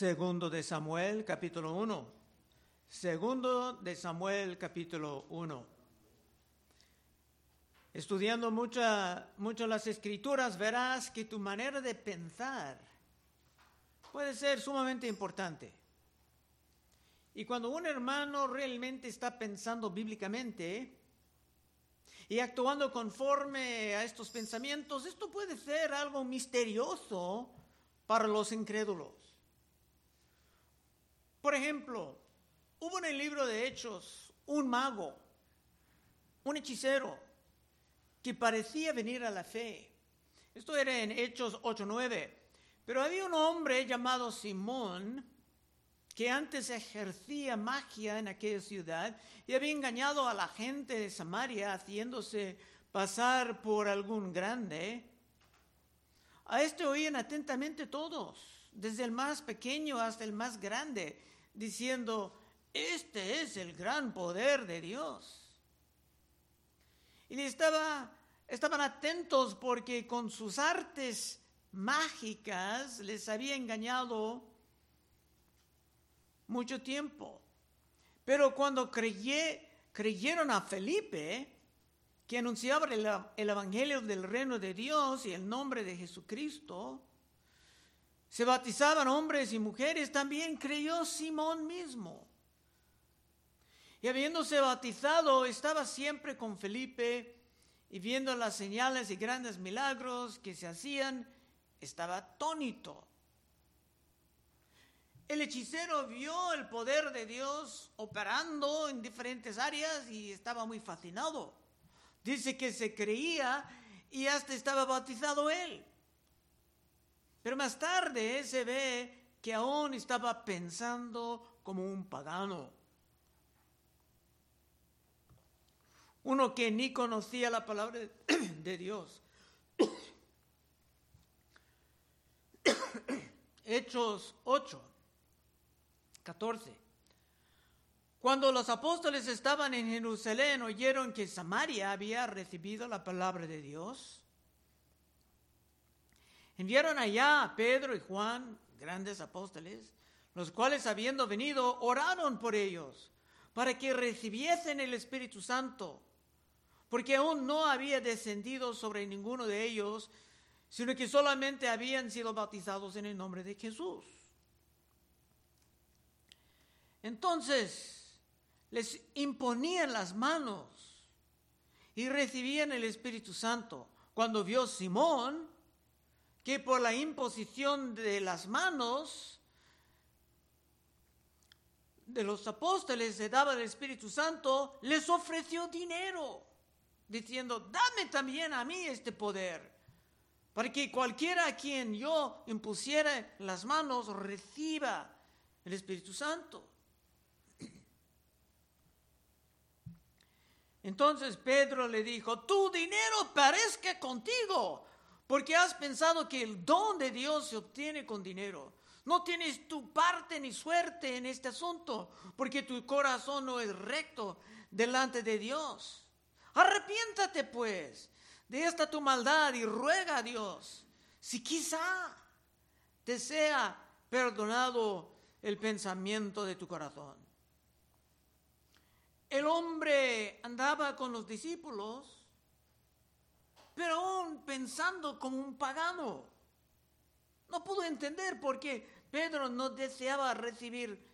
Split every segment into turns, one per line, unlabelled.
Segundo de Samuel, capítulo 1. Segundo de Samuel, capítulo 1. Estudiando mucha, mucho las escrituras, verás que tu manera de pensar puede ser sumamente importante. Y cuando un hermano realmente está pensando bíblicamente y actuando conforme a estos pensamientos, esto puede ser algo misterioso para los incrédulos. Por ejemplo, hubo en el libro de Hechos un mago, un hechicero, que parecía venir a la fe. Esto era en Hechos 8.9. Pero había un hombre llamado Simón que antes ejercía magia en aquella ciudad y había engañado a la gente de Samaria haciéndose pasar por algún grande. A este oían atentamente todos, desde el más pequeño hasta el más grande diciendo, este es el gran poder de Dios. Y estaba, estaban atentos porque con sus artes mágicas les había engañado mucho tiempo. Pero cuando creyeron a Felipe, que anunciaba el, el, Evangelio del reino de Dios y el nombre de Jesucristo, se bautizaban hombres y mujeres, también creyó Simón mismo. Y habiéndose bautizado, estaba siempre con Felipe y viendo las señales y grandes milagros que se hacían, estaba atónito. El hechicero vio el poder de Dios operando en diferentes áreas y estaba muy fascinado. Dice que se creía y hasta estaba bautizado él. Pero más tarde se ve que aún estaba pensando como un pagano. Uno que ni conocía la palabra de Dios. Hechos 8, 14. Cuando los apóstoles estaban en Jerusalén, oyeron que Samaria había recibido la palabra de Dios Enviaron allá a Pedro y Juan, grandes apóstoles, los cuales habiendo venido oraron por ellos para que recibiesen el Espíritu Santo, porque aún no había descendido sobre ninguno de ellos, sino que solamente habían sido bautizados en el nombre de Jesús. Entonces les imponían las manos y recibían el Espíritu Santo. Cuando vio Simón, que por la imposición de las manos de los apóstoles se daba el Espíritu Santo, les ofreció dinero, diciendo, dame también a mí este poder, para que cualquiera a quien yo impusiera las manos reciba el Espíritu Santo. Entonces Pedro le dijo, tu dinero parezca contigo porque has pensado que el don de Dios se obtiene con dinero. No tienes tu parte ni suerte en este asunto, porque tu corazón no es recto delante de Dios. Arrepiéntate pues de esta tu maldad y ruega a Dios, si quizá te sea perdonado el pensamiento de tu corazón. El hombre andaba con los discípulos pero aún pensando como un pagano. No pudo entender por qué Pedro no deseaba recibir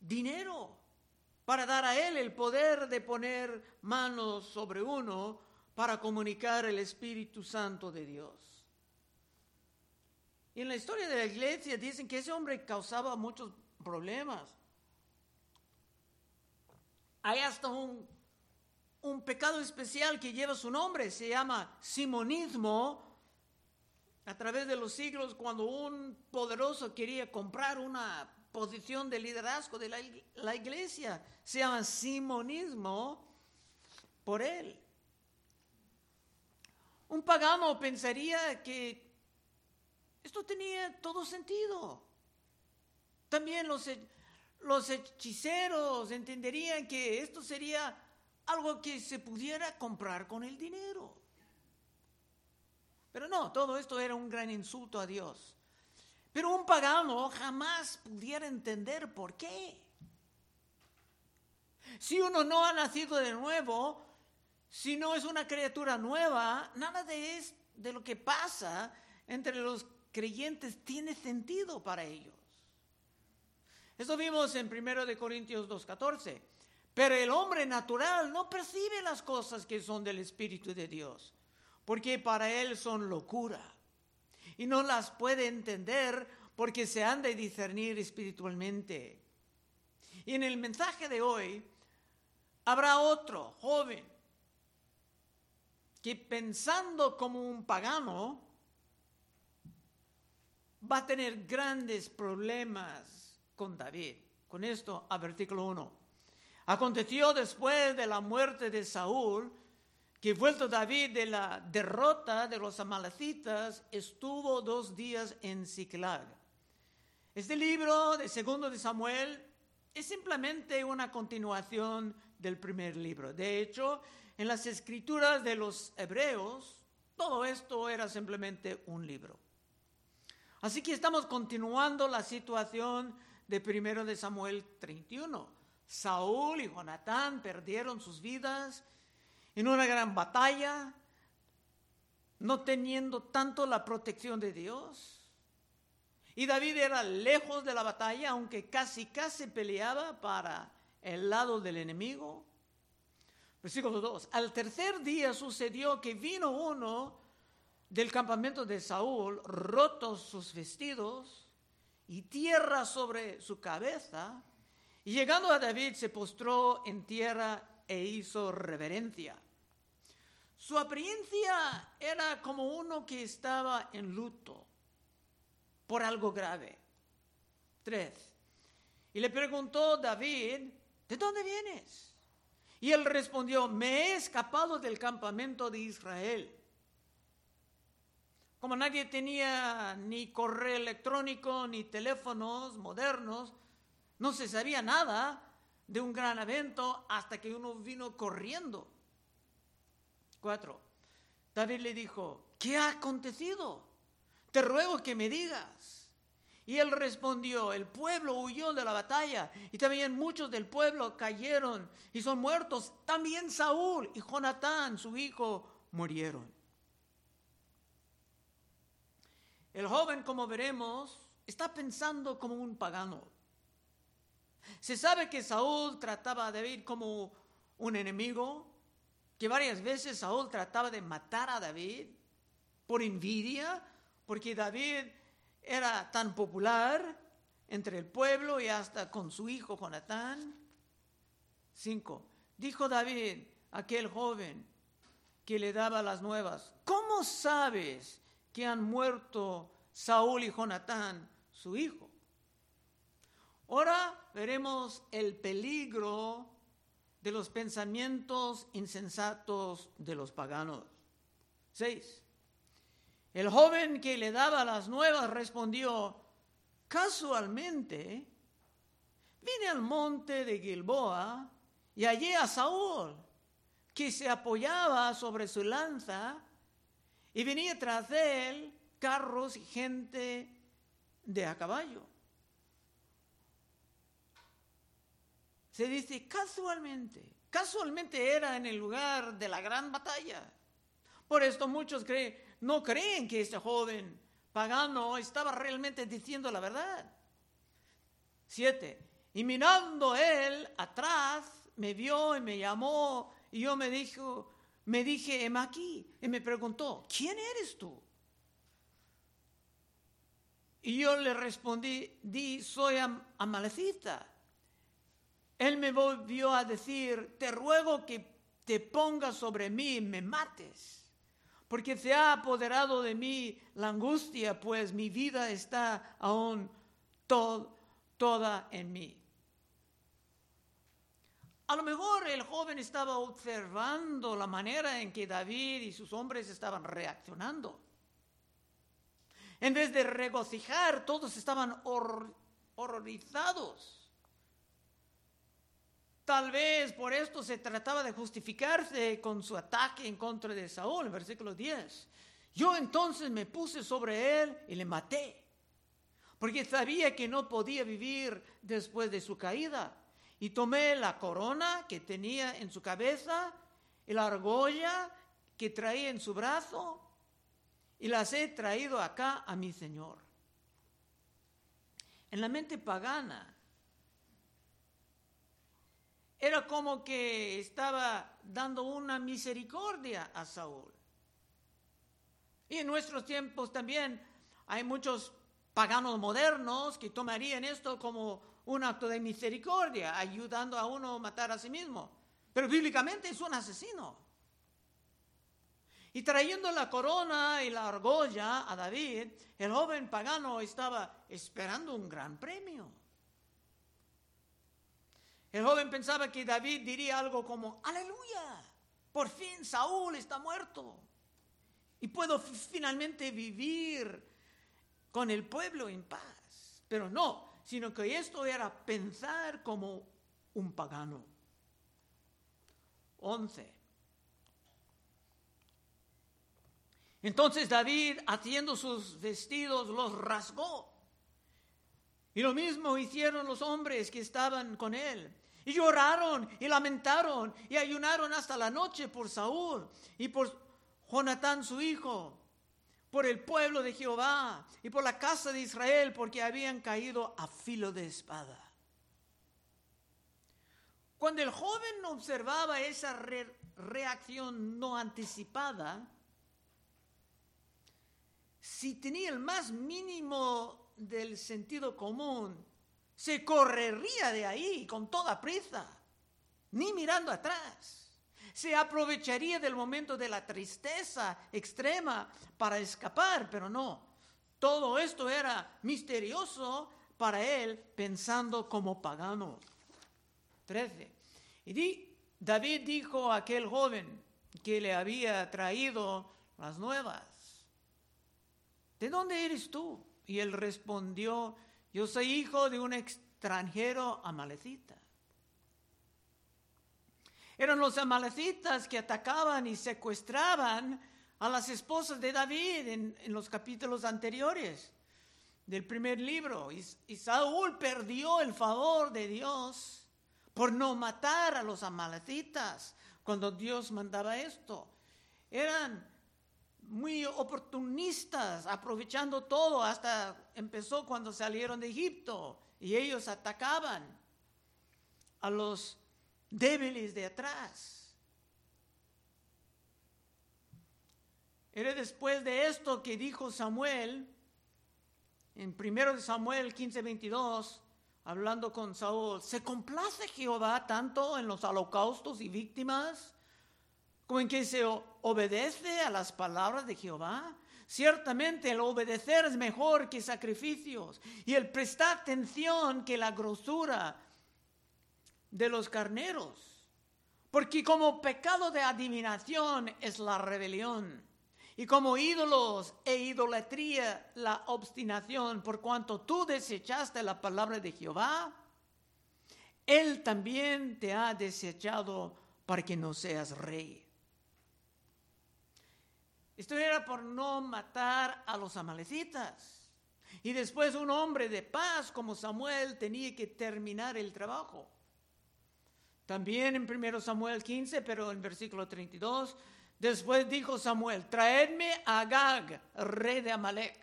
dinero para dar a él el poder de poner manos sobre uno para comunicar el Espíritu Santo de Dios. Y en la historia de la iglesia dicen que ese hombre causaba muchos problemas. Hay hasta un un pecado especial que lleva su nombre, se llama simonismo. A través de los siglos, cuando un poderoso quería comprar una posición de liderazgo de la, iglesia, se llama simonismo por él. Un pagano pensaría que esto tenía todo sentido. También los, los hechiceros entenderían que esto sería algo que se pudiera comprar con el dinero. Pero no, todo esto era un gran insulto a Dios. Pero un pagano jamás pudiera entender por qué. Si uno no ha nacido de nuevo, si no es una criatura nueva, nada de, es, de lo que pasa entre los creyentes tiene sentido para ellos. Esto vimos en 1 de Corintios 2:14. Pero el hombre natural no percibe las cosas que son del Espíritu de Dios, porque para él son locura. Y no las puede entender porque se han de discernir espiritualmente. Y en el mensaje de hoy habrá otro joven que pensando como un pagano va a tener grandes problemas con David. Con esto, a versículo 1. Aconteció después de la muerte de Saúl que vuelto David de la derrota de los amalecitas estuvo dos días en Ziklag. Este libro de Segundo de Samuel es simplemente una continuación del primer libro. De hecho, en las escrituras de los hebreos, todo esto era simplemente un libro. Así que estamos continuando la situación de primero de Samuel 31. Saúl y Jonatán perdieron sus vidas en una gran batalla, no teniendo tanto la protección de Dios. Y David era lejos de la batalla, aunque casi casi peleaba para el lado del enemigo. Versículo 2. Al tercer día sucedió que vino uno del campamento de Saúl, rotos sus vestidos y tierra sobre su cabeza, y llegando a David se postró en tierra e hizo reverencia. Su apariencia era como uno que estaba en luto por algo grave. Tres. Y le preguntó David, ¿de dónde vienes? Y él respondió, me he escapado del campamento de Israel. Como nadie tenía ni correo electrónico ni teléfonos modernos, no se sabía nada de un gran evento hasta que uno vino corriendo. Cuatro. David le dijo, ¿qué ha acontecido? Te ruego que me digas. Y él respondió, el pueblo huyó de la batalla y también muchos del pueblo cayeron y son muertos. También Saúl y Jonatán, su hijo, murieron. El joven, como veremos, está pensando como un pagano. Se sabe que Saúl trataba a David como un enemigo, que varias veces Saúl trataba de matar a David por envidia, porque David era tan popular entre el pueblo y hasta con su hijo Jonatán. Cinco. Dijo David, aquel joven que le daba las nuevas, ¿cómo sabes que han muerto Saúl y Jonatán, su hijo? Ahora veremos el peligro de los pensamientos insensatos de los paganos. 6. El joven que le daba las nuevas respondió, casualmente, vine al monte de Gilboa y hallé a Saúl, que se apoyaba sobre su lanza, y venía tras él carros y gente de a caballo. Se dice casualmente. Casualmente era en el lugar de la gran batalla. Por esto muchos creen, no creen que este joven pagano estaba realmente diciendo la verdad. Siete. Y mirando él atrás, me vio y me llamó y yo me dijo, me dije, heme. Y me preguntó, ¿quién eres tú? Y yo le respondí, di, soy amalecita él me volvió a decir, te ruego que te pongas sobre mí y me mates, porque se ha apoderado de mí la angustia, pues mi vida está aún toda en mí. A lo mejor el joven estaba observando la manera en que David y sus hombres estaban reaccionando. En vez de regocijar, todos estaban horrorizados. Tal vez por esto se trataba de justificarse con su ataque en contra de Saúl, en versículo 10. Yo entonces me puse sobre él y le maté. porque sabía que no podía vivir después de su caída. Y tomé la corona que tenía en su cabeza y la argolla que traía en su brazo y las he traído acá a mi Señor. En la mente pagana era como que estaba dando una misericordia a Saúl. Y en nuestros tiempos también hay muchos paganos modernos que tomarían esto como un acto de misericordia, ayudando a uno a matar a sí mismo. Pero bíblicamente es un asesino. Y trayendo la corona y la argolla a David, el joven pagano estaba esperando un gran premio. El joven pensaba que David diría algo como, aleluya, por fin Saúl está muerto. Y puedo finalmente vivir con el pueblo en paz. Pero no, sino que esto era pensar como un pagano. 11. Entonces David, haciendo sus vestidos, los rasgó. Y lo mismo hicieron los hombres que estaban con él. Y lloraron y lamentaron y ayunaron hasta la noche por Saúl y por Jonatán su hijo por el pueblo de Jehová y por la casa de Israel, porque habían caído a filo de espada. Cuando el joven observaba esa reacción no anticipada, si tenía el más mínimo del sentido común, se correría de ahí con toda prisa, ni mirando atrás se aprovecharía del momento de la tristeza extrema para escapar, pero no. Todo esto era misterioso para él pensando como pagano. 13. Y David dijo a aquel joven que le había traído las nuevas, ¿de dónde eres tú? Y él respondió, yo soy hijo de un extranjero amalecita. Eran los amalecitas que atacaban y secuestraban a las esposas de David en, los capítulos anteriores del primer libro. Y, y, Saúl perdió el favor de Dios por no matar a los amalecitas cuando Dios mandaba esto. Eran muy oportunistas, aprovechando todo, hasta empezó cuando salieron de Egipto y ellos atacaban a los débiles de atrás. Era después de esto que dijo Samuel, en 1 Samuel 15, 22, hablando con Saúl, ¿se complace Jehová tanto en los holocaustos y víctimas en que se obedece a las palabras de Jehová? Ciertamente el obedecer es mejor que sacrificios y el prestar atención que la grosura de los carneros. Porque como pecado de adivinación es la rebelión, y como ídolos e idolatría la obstinación, por cuanto tú desechaste la palabra de Jehová, Él también te ha desechado para que no seas rey. Esto era por no matar a los amalecitas. Y después un hombre de paz como Samuel tenía que terminar el trabajo. También en 1 Samuel 15, pero en versículo 32, después dijo Samuel, traedme a Agag, rey de Amalek.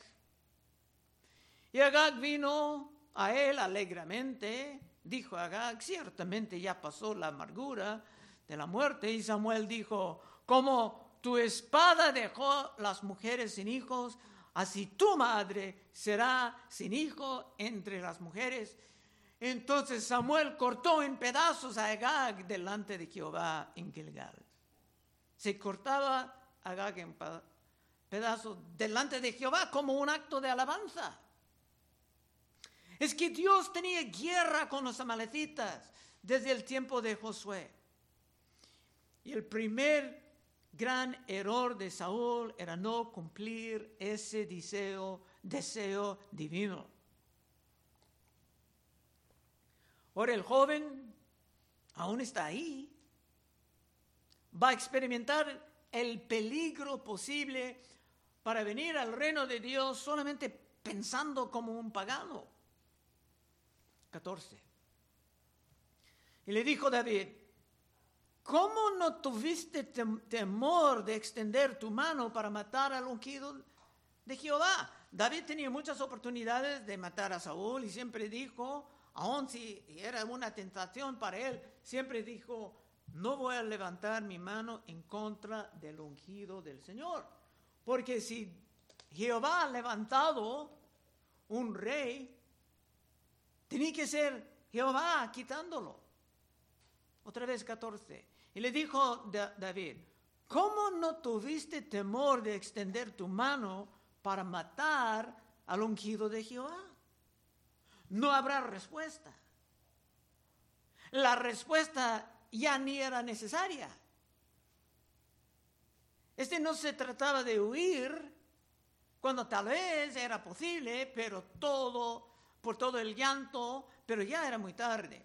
Y Agag vino a él alegremente, dijo Agag, ciertamente ya pasó la amargura de la muerte. Y Samuel dijo, como tu espada dejó las mujeres sin hijos, así tu madre será sin hijo entre las mujeres entonces Samuel cortó en pedazos a Agag delante de Jehová en Gilgal. Se cortaba Agag en pedazos delante de Jehová como un acto de alabanza. Es que Dios tenía guerra con los amalecitas desde el tiempo de Josué. Y el primer gran error de Saúl era no cumplir ese deseo, deseo divino. Ahora el joven aún está ahí. Va a experimentar el peligro posible para venir al reino de Dios solamente pensando como un pagano. 14. Y le dijo David, ¿cómo no tuviste temor de extender tu mano para matar al ungido de Jehová? David tenía muchas oportunidades de matar a Saúl y siempre dijo, aun si era una tentación para él, siempre dijo, no voy a levantar mi mano en contra del ungido del Señor. Porque si Jehová ha levantado un rey, tenía que ser Jehová quitándolo. Otra vez 14. Y le dijo David, ¿cómo no tuviste temor de extender tu mano para matar al ungido de Jehová? No habrá respuesta. La respuesta ya ni era necesaria. Este no se trataba de huir cuando tal vez era posible, pero todo, por todo el llanto, pero ya era muy tarde.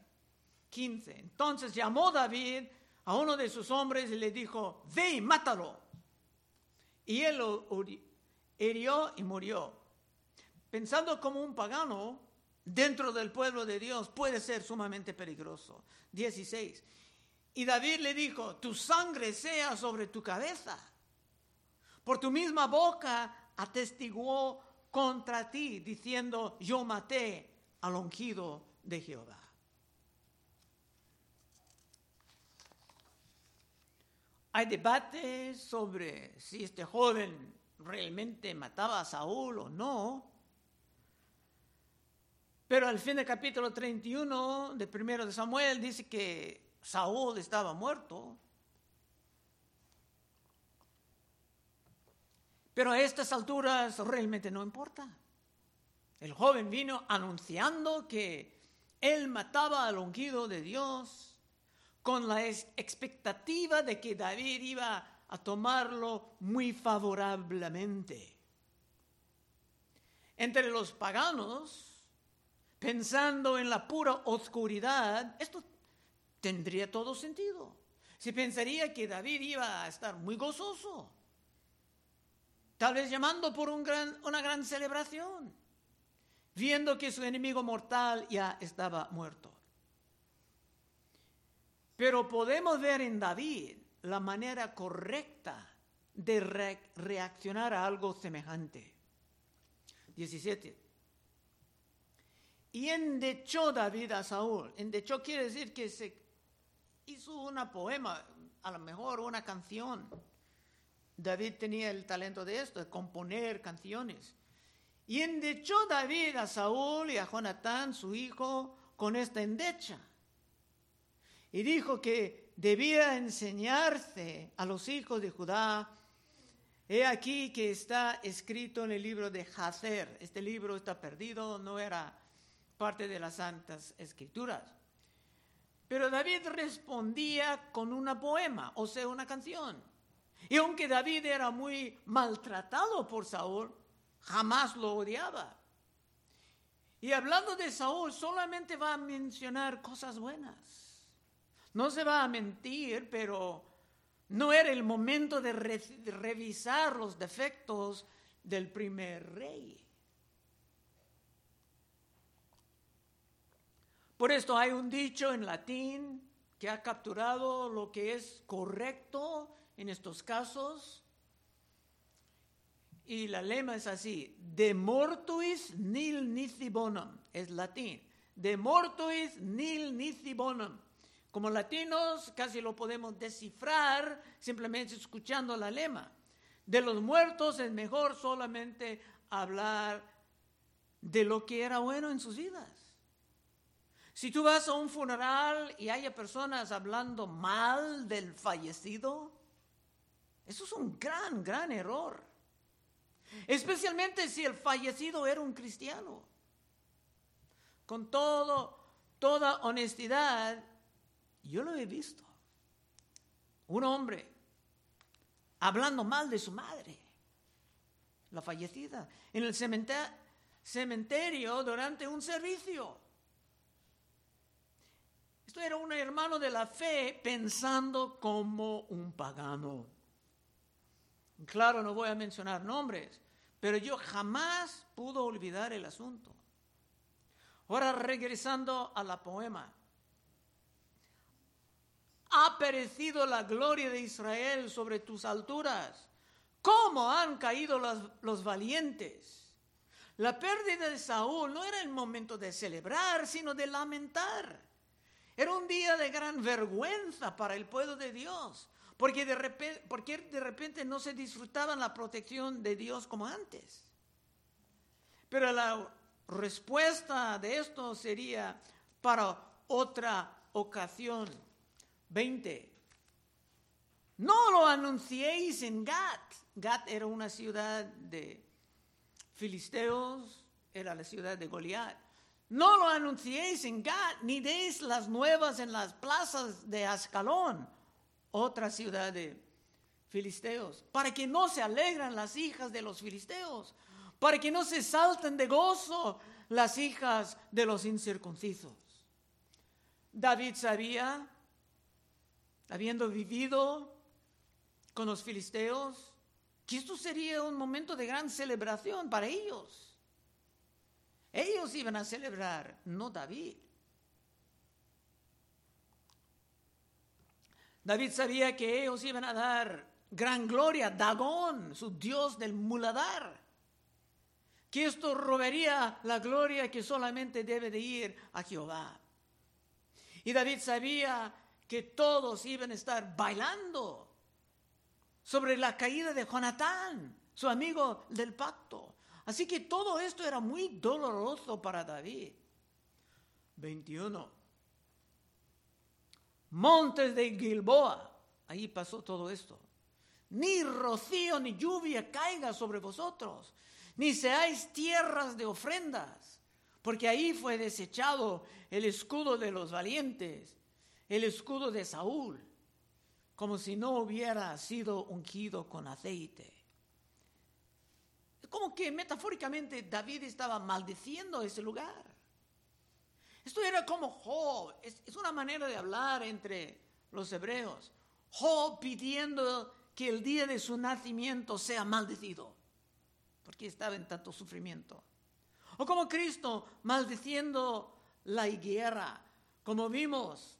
15. Entonces llamó David a uno de sus hombres le dijo, ve y mátalo. Y él lo hirió y murió. Pensando como un pagano, dentro del pueblo de Dios puede ser sumamente peligroso. 16. Y David le dijo, tu sangre sea sobre tu cabeza. Por tu misma boca atestiguó contra ti, diciendo, yo maté al ungido de Jehová. Hay debates sobre si este joven realmente mataba a Saúl o no. Pero al fin del capítulo 31 de primero de Samuel dice que Saúl estaba muerto. Pero a estas alturas realmente no importa. El joven vino anunciando que él mataba al ungido de Dios con la expectativa de que David iba a tomarlo muy favorablemente. Entre los paganos, pensando en la pura oscuridad, esto tendría todo sentido. Se pensaría que David iba a estar muy gozoso, tal vez llamando por una gran celebración, viendo que su enemigo mortal ya estaba muerto. Pero podemos ver en David la manera correcta de reaccionar a algo semejante. 17. Y endechó David a Saúl. Endechó quiere decir que se hizo una poema, a lo mejor una canción. David tenía el talento de esto, de componer canciones. Y endechó David a Saúl y a Jonatán, su hijo, con esta endecha. Y dijo que debía enseñarse a los hijos de Judá. He aquí que está escrito en el libro de Hazer. Este libro está perdido, no era parte de las Santas Escrituras. Pero David respondía con una poema, o sea, una canción. Y aunque David era muy maltratado por Saúl, jamás lo odiaba. Y hablando de Saúl, solamente va a mencionar cosas buenas. No se va a mentir, pero no era el momento de, revisar los defectos del primer rey. Por esto hay un dicho en latín que ha capturado lo que es correcto en estos casos. Y la lema es así, de mortuis nil nisi bonum, es latín, de mortuis nil nisi bonum. Como latinos casi lo podemos descifrar simplemente escuchando la lema. De los muertos es mejor solamente hablar de lo que era bueno en sus vidas. Si tú vas a un funeral y hay personas hablando mal del fallecido, eso es un gran, gran error. Especialmente si el fallecido era un cristiano. Con todo, toda honestidad, yo lo he visto. Un hombre hablando mal de su madre, la fallecida, en el cementerio durante un servicio era un hermano de la fe pensando como un pagano. Claro, no voy a mencionar nombres, pero yo jamás pudo olvidar el asunto. Ahora regresando a la poema. Ha perecido la gloria de Israel sobre tus alturas. ¿Cómo han caído los, valientes? La pérdida de Saúl no era el momento de celebrar, sino de lamentar. Era un día de gran vergüenza para el pueblo de Dios, porque de repente, porque de repente no se disfrutaban la protección de Dios como antes. Pero la respuesta de esto sería para otra ocasión. 20. No lo anunciéis en Gat. Gat era una ciudad de filisteos, era la ciudad de Goliat. No lo anunciéis en Gat, ni deis las nuevas en las plazas de Ascalón, otra ciudad de filisteos, para que no se alegran las hijas de los filisteos, para que no se salten de gozo las hijas de los incircuncisos. David sabía, habiendo vivido con los filisteos, que esto sería un momento de gran celebración para ellos. Ellos iban a celebrar, no David. David sabía que ellos iban a dar gran gloria a Dagón, su dios del muladar. Que esto robaría la gloria que solamente debe de ir a Jehová. Y David sabía que todos iban a estar bailando sobre la caída de Jonatán, su amigo del pacto. Así que todo esto era muy doloroso para David. 21. Montes de Gilboa, ahí pasó todo esto. Ni rocío ni lluvia caiga sobre vosotros, ni seáis tierras de ofrendas, porque ahí fue desechado el escudo de los valientes, el escudo de Saúl como si no hubiera sido ungido con aceite. Como que metafóricamente David estaba maldiciendo ese lugar. Esto era como Job, es, una manera de hablar entre los hebreos. Job pidiendo que el día de su nacimiento sea maldecido, porque estaba en tanto sufrimiento. O como Cristo maldiciendo la higuera, como vimos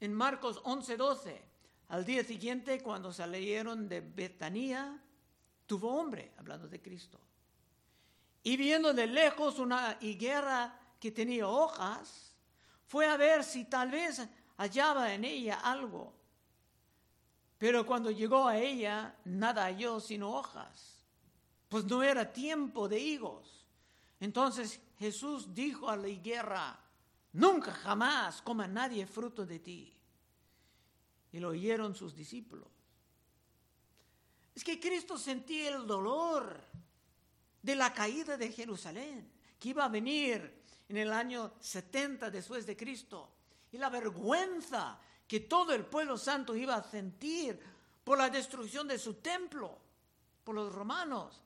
en Marcos 11:12. Al día siguiente, cuando salieron de Betania, tuvo hombre, hablando de Cristo. Y viendo de lejos una higuera que tenía hojas, fue a ver si tal vez hallaba en ella algo. Pero cuando llegó a ella, nada halló sino hojas, pues no era tiempo de higos. Entonces Jesús dijo a la higuera, nunca jamás coma nadie fruto de ti. Y lo oyeron sus discípulos. Es que Cristo sentía el dolor de la caída de Jerusalén, que iba a venir en el año 70 después de Cristo, y la vergüenza que todo el pueblo santo iba a sentir por la destrucción de su templo, por los romanos,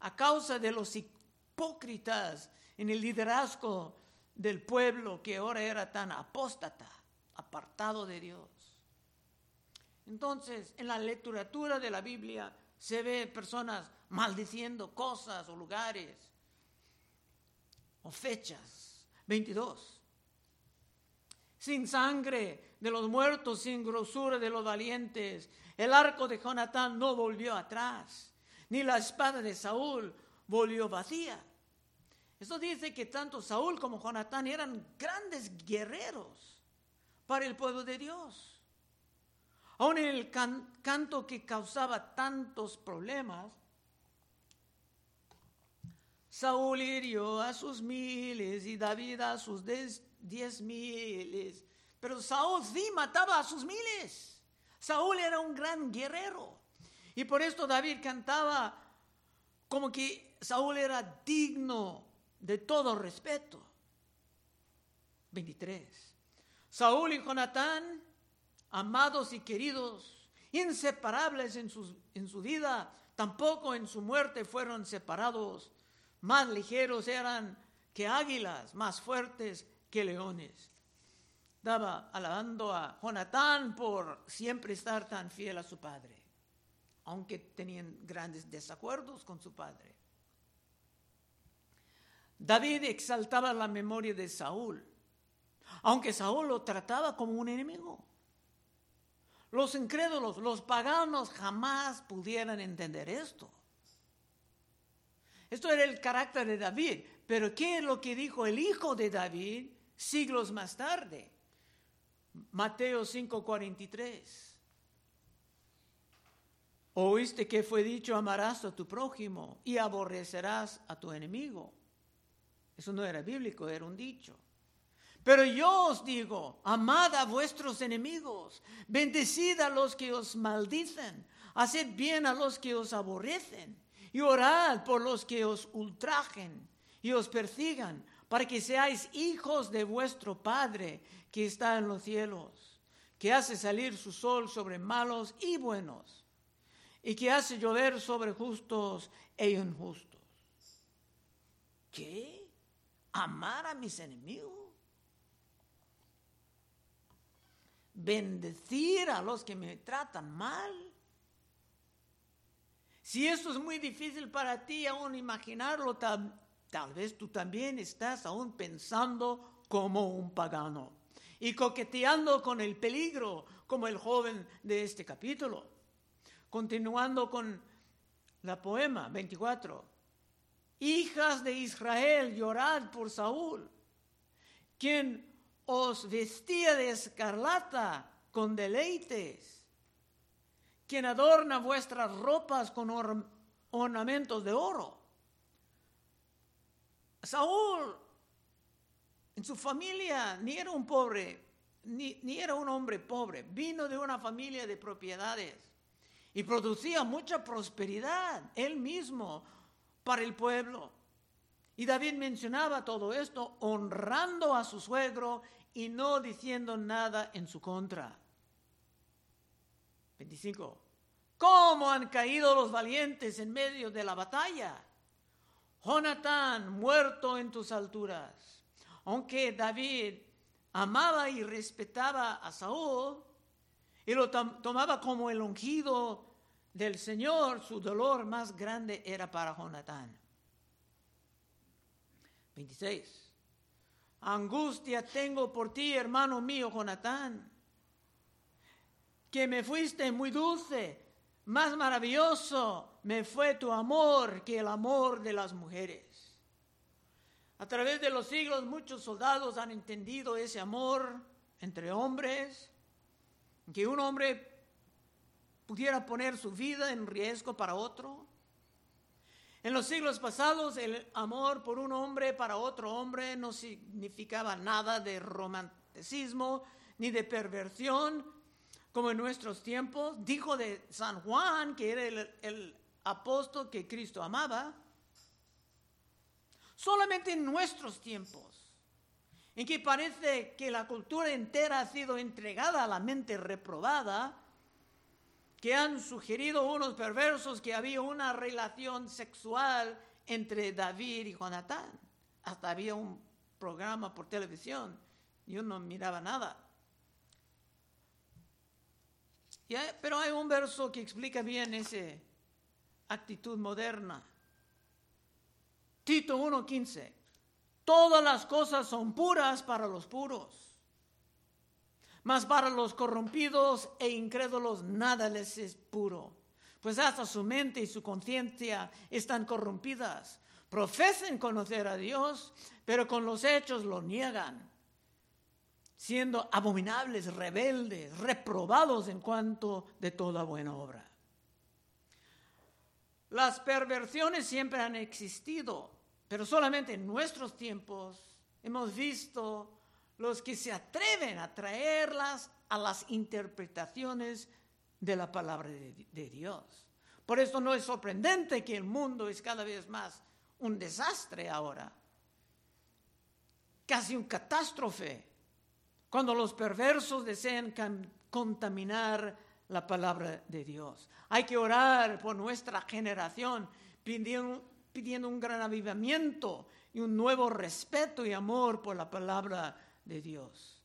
a causa de los hipócritas en el liderazgo del pueblo que ahora era tan apóstata, apartado de Dios. Entonces, en la literatura de la Biblia se ve personas maldiciendo cosas o lugares o fechas. 22. Sin sangre de los muertos, sin grosura de los valientes, el arco de Jonatán no volvió atrás, ni la espada de Saúl volvió vacía. Eso dice que tanto Saúl como Jonatán eran grandes guerreros para el pueblo de Dios. Aún en el canto que causaba tantos problemas, Saúl hirió a sus miles y David a sus diez, miles. Pero Saúl sí mataba a sus miles. Saúl era un gran guerrero. Y por esto David cantaba como que Saúl era digno de todo respeto. 23. Saúl y Jonatán amados y queridos, inseparables en, en su vida, tampoco en su muerte fueron separados, más ligeros eran que águilas, más fuertes que leones. Daba alabando a Jonatán por siempre estar tan fiel a su padre. aunque tenían grandes desacuerdos con su padre. David exaltaba la memoria de Saúl, aunque Saúl lo trataba como un enemigo. Los incrédulos, los paganos jamás pudieran entender esto. Esto era el carácter de David, pero ¿qué es lo que dijo el hijo de David siglos más tarde? Mateo 5:43. Oíste que fue dicho, amarás a tu prójimo y aborrecerás a tu enemigo. Eso no era bíblico, era un dicho. Pero yo os digo, amad a vuestros enemigos, bendecid a los que os maldicen, haced bien a los que os aborrecen, y orad por los que os ultrajen y os persigan, para que seáis hijos de vuestro Padre que está en los cielos, que hace salir su sol sobre malos y buenos y que hace llover sobre justos e injustos. ¿Qué? ¿Amar a mis enemigos? ¿Bendecir a los que me tratan mal? Si esto es muy difícil para ti aún imaginarlo, tal, tal vez tú también estás aún pensando como un pagano y coqueteando con el peligro como el joven de este capítulo. Continuando con la poema 24. Hijas de Israel, llorad por Saúl, quien os vestía de escarlata con deleites, quien adorna vuestras ropas con ornamentos de oro. Saúl, en su familia, ni era un pobre, ni, era un hombre pobre, vino de una familia de propiedades y producía mucha prosperidad él mismo para el pueblo. Y David mencionaba todo esto honrando a su suegro y no diciendo nada en su contra. 25. ¿Cómo han caído los valientes en medio de la batalla? Jonatán, muerto en tus alturas. Aunque David amaba y respetaba a Saúl, y lo tomaba como el ungido del Señor, su dolor más grande era para Jonatán. 26. Angustia tengo por ti, hermano mío, Jonatán, que me fuiste muy dulce, más maravilloso me fue tu amor que el amor de las mujeres. A través de los siglos muchos soldados han entendido ese amor entre hombres que un hombre pudiera poner su vida en riesgo para otro. En los siglos pasados el amor por un hombre para otro hombre no significaba nada de romanticismo ni de perversión como en nuestros tiempos. Dijo de San Juan que era el, el apóstol que Cristo amaba. Solamente en nuestros tiempos en que parece que la cultura entera ha sido entregada a la mente reprobada, que han sugerido unos perversos que había una relación sexual entre David y Jonatán. Hasta había un programa por televisión y uno no miraba nada. pero hay un verso que explica bien esa actitud moderna. Tito 1.15. Todas las cosas son puras para los puros, mas para los corrompidos e incrédulos nada les es puro, pues hasta su mente y su conciencia están corrompidas. Profesen conocer a Dios, pero con los hechos lo niegan, siendo abominables, rebeldes, reprobados en cuanto de toda buena obra. Las perversiones siempre han existido, pero solamente en nuestros tiempos hemos visto los que se atreven a traerlas a las interpretaciones de la palabra de, Dios. Por eso no es sorprendente que el mundo es cada vez más un desastre ahora, casi un catástrofe, cuando los perversos desean contaminar la palabra de Dios. Hay que orar por nuestra generación pidiendo, pidiendo un gran avivamiento y un nuevo respeto y amor por la palabra de Dios.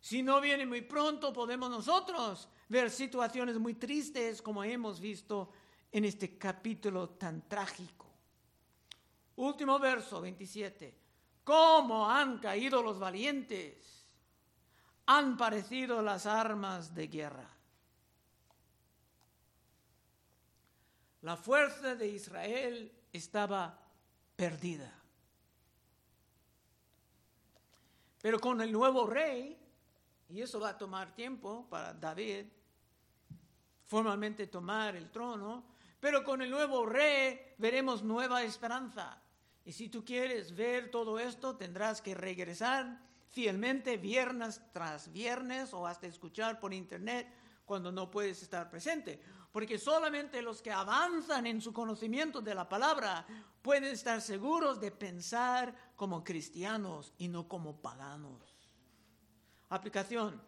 Si no viene muy pronto, podemos nosotros ver situaciones muy tristes como hemos visto en este capítulo tan trágico. Último verso 27. ¿Cómo han caído los valientes? Han parecido las armas de guerra. La fuerza de Israel estaba perdida. Pero con el nuevo rey, y eso va a tomar tiempo para David formalmente tomar el trono, pero con el nuevo rey veremos nueva esperanza. Y si tú quieres ver todo esto, tendrás que regresar fielmente viernes tras viernes o hasta escuchar por internet cuando no puedes estar presente. Porque solamente los que avanzan en su conocimiento de la palabra pueden estar seguros de pensar como cristianos y no como paganos. Aplicación.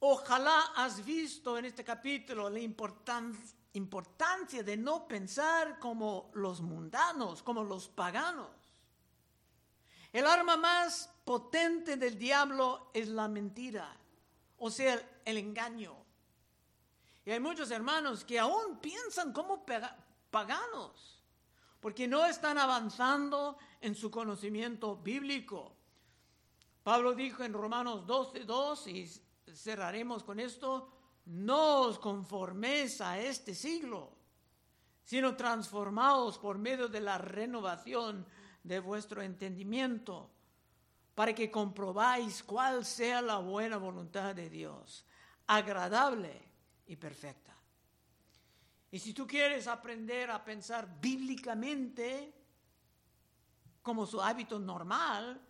Ojalá has visto en este capítulo la importancia de no pensar como los mundanos, como los paganos. El arma más potente del diablo es la mentira, o sea, el engaño. Y hay muchos hermanos que aún piensan como paganos, porque no están avanzando en su conocimiento bíblico. Pablo dijo en Romanos 12, 2, y cerraremos con esto, no os conforméis a este siglo, sino transformaos por medio de la renovación de vuestro entendimiento, para que comprobáis cuál sea la buena voluntad de Dios, agradable y perfecta. Y si tú quieres aprender a pensar bíblicamente como su hábito normal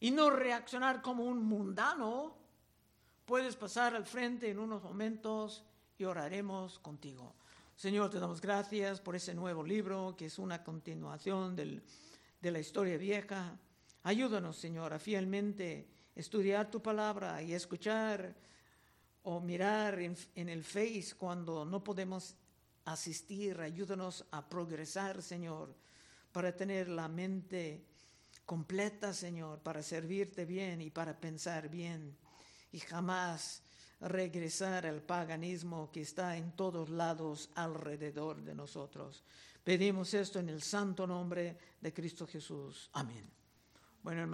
y no reaccionar como un mundano, puedes pasar al frente en unos momentos y oraremos contigo. Señor, te damos gracias por ese nuevo libro que es una continuación de la historia vieja. Ayúdanos, Señor, a fielmente estudiar tu palabra y escuchar o mirar en, el Face cuando no podemos asistir. Ayúdanos a progresar, Señor, para tener la mente completa, Señor, para servirte bien y para pensar bien y jamás regresar al paganismo que está en todos lados alrededor de nosotros. Pedimos esto en el santo nombre de Cristo Jesús. Amén. Bueno, hermano.